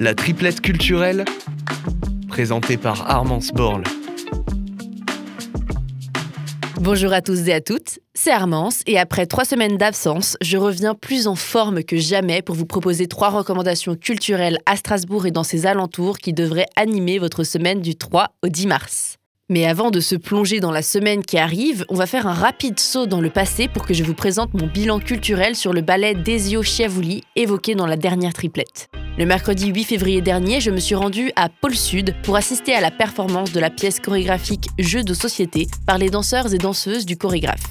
La triplette culturelle, présentée par Armance Borle. Bonjour à tous et à toutes, c'est Armance et après trois semaines d'absence, je reviens plus en forme que jamais pour vous proposer trois recommandations culturelles à Strasbourg et dans ses alentours qui devraient animer votre semaine du 3 au 10 mars. Mais avant de se plonger dans la semaine qui arrive, on va faire un rapide saut dans le passé pour que je vous présente mon bilan culturel sur le ballet Desio Chiavouli évoqué dans la dernière triplette. Le mercredi 8 février dernier, je me suis rendue à Pôle Sud pour assister à la performance de la pièce chorégraphique Jeux de société par les danseurs et danseuses du chorégraphe.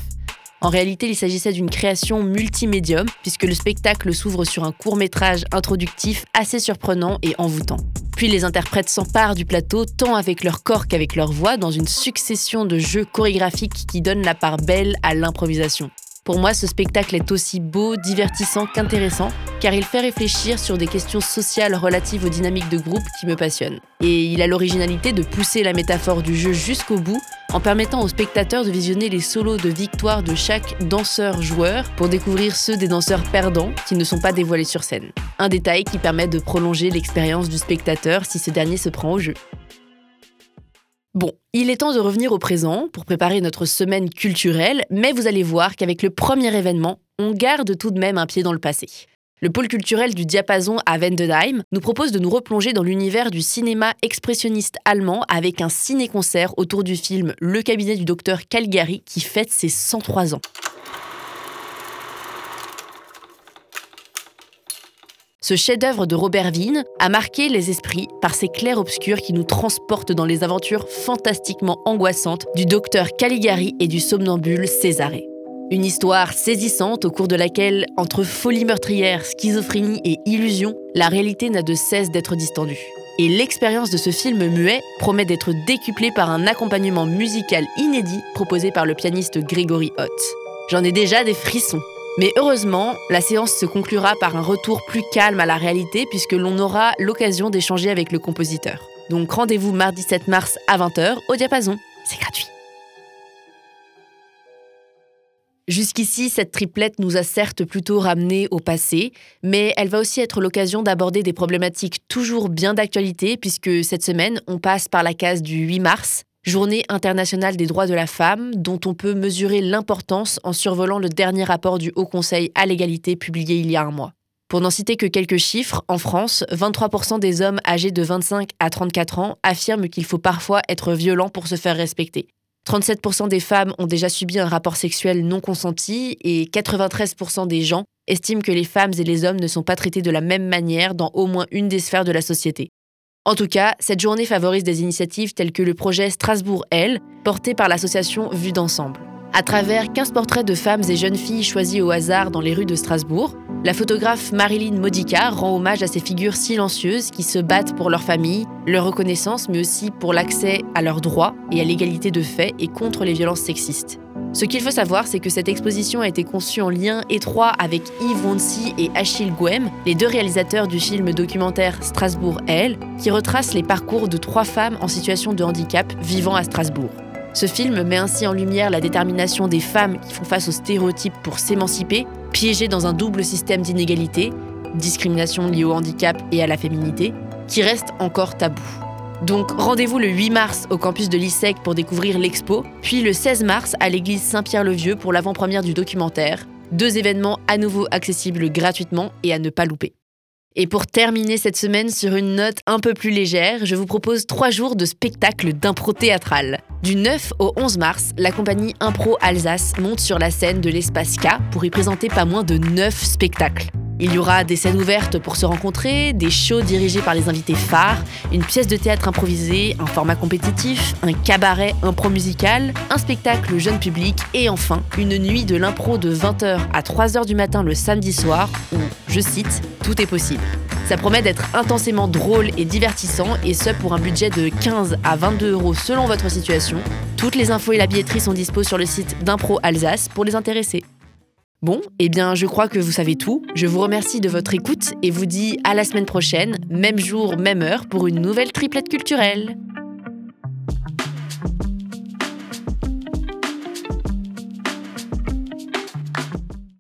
En réalité, il s'agissait d'une création multimédium, puisque le spectacle s'ouvre sur un court métrage introductif assez surprenant et envoûtant. Puis les interprètes s'emparent du plateau tant avec leur corps qu'avec leur voix dans une succession de jeux chorégraphiques qui donnent la part belle à l'improvisation. Pour moi, ce spectacle est aussi beau, divertissant qu'intéressant, car il fait réfléchir sur des questions sociales relatives aux dynamiques de groupe qui me passionnent. Et il a l'originalité de pousser la métaphore du jeu jusqu'au bout, en permettant aux spectateurs de visionner les solos de victoire de chaque danseur-joueur pour découvrir ceux des danseurs perdants qui ne sont pas dévoilés sur scène. Un détail qui permet de prolonger l'expérience du spectateur si ce dernier se prend au jeu. Bon, il est temps de revenir au présent pour préparer notre semaine culturelle, mais vous allez voir qu'avec le premier événement, on garde tout de même un pied dans le passé. Le pôle culturel du diapason à Vendenheim nous propose de nous replonger dans l'univers du cinéma expressionniste allemand avec un ciné-concert autour du film Le cabinet du docteur Calgary qui fête ses 103 ans. Ce chef-d'œuvre de Robert Wiene a marqué les esprits par ses clairs-obscurs qui nous transportent dans les aventures fantastiquement angoissantes du docteur Caligari et du somnambule Césarée. Une histoire saisissante au cours de laquelle, entre folie meurtrière, schizophrénie et illusion, la réalité n'a de cesse d'être distendue. Et l'expérience de ce film muet promet d'être décuplée par un accompagnement musical inédit proposé par le pianiste Gregory Hott. J'en ai déjà des frissons. Mais heureusement, la séance se conclura par un retour plus calme à la réalité puisque l'on aura l'occasion d'échanger avec le compositeur. Donc rendez-vous mardi 7 mars à 20h au diapason. C'est gratuit. Jusqu'ici, cette triplette nous a certes plutôt ramenés au passé, mais elle va aussi être l'occasion d'aborder des problématiques toujours bien d'actualité, puisque cette semaine, on passe par la case du 8 mars, Journée internationale des droits de la femme, dont on peut mesurer l'importance en survolant le dernier rapport du Haut Conseil à l'égalité publié il y a un mois. Pour n'en citer que quelques chiffres, en France, 23% des hommes âgés de 25 à 34 ans affirment qu'il faut parfois être violent pour se faire respecter. 37% des femmes ont déjà subi un rapport sexuel non consenti et 93% des gens estiment que les femmes et les hommes ne sont pas traités de la même manière dans au moins une des sphères de la société. En tout cas, cette journée favorise des initiatives telles que le projet Strasbourg Elle, porté par l'association Vue d'ensemble. À travers 15 portraits de femmes et jeunes filles choisis au hasard dans les rues de Strasbourg, la photographe Marilyn Modica rend hommage à ces figures silencieuses qui se battent pour leur famille, leur reconnaissance, mais aussi pour l'accès à leurs droits et à l'égalité de fait et contre les violences sexistes. Ce qu'il faut savoir, c'est que cette exposition a été conçue en lien étroit avec Yves Wonsi et Achille Gouem, les deux réalisateurs du film documentaire Strasbourg Elle, qui retrace les parcours de trois femmes en situation de handicap vivant à Strasbourg. Ce film met ainsi en lumière la détermination des femmes qui font face aux stéréotypes pour s'émanciper, piégées dans un double système d'inégalité, discrimination liée au handicap et à la féminité, qui reste encore tabou. Donc rendez-vous le 8 mars au campus de l'ISEC pour découvrir l'expo, puis le 16 mars à l'église Saint-Pierre-le-Vieux pour l'avant-première du documentaire. Deux événements à nouveau accessibles gratuitement et à ne pas louper. Et pour terminer cette semaine sur une note un peu plus légère, je vous propose trois jours de spectacle d'impro théâtral. Du 9 au 11 mars, la compagnie Impro Alsace monte sur la scène de l'espace K pour y présenter pas moins de 9 spectacles. Il y aura des scènes ouvertes pour se rencontrer, des shows dirigés par les invités phares, une pièce de théâtre improvisée, un format compétitif, un cabaret impro musical, un spectacle jeune public et enfin une nuit de l'impro de 20h à 3h du matin le samedi soir où, je cite, tout est possible. Ça promet d'être intensément drôle et divertissant et ce pour un budget de 15 à 22 euros selon votre situation. Toutes les infos et la billetterie sont dispo sur le site d'Impro Alsace pour les intéressés. Bon, eh bien, je crois que vous savez tout. Je vous remercie de votre écoute et vous dis à la semaine prochaine, même jour, même heure, pour une nouvelle triplette culturelle.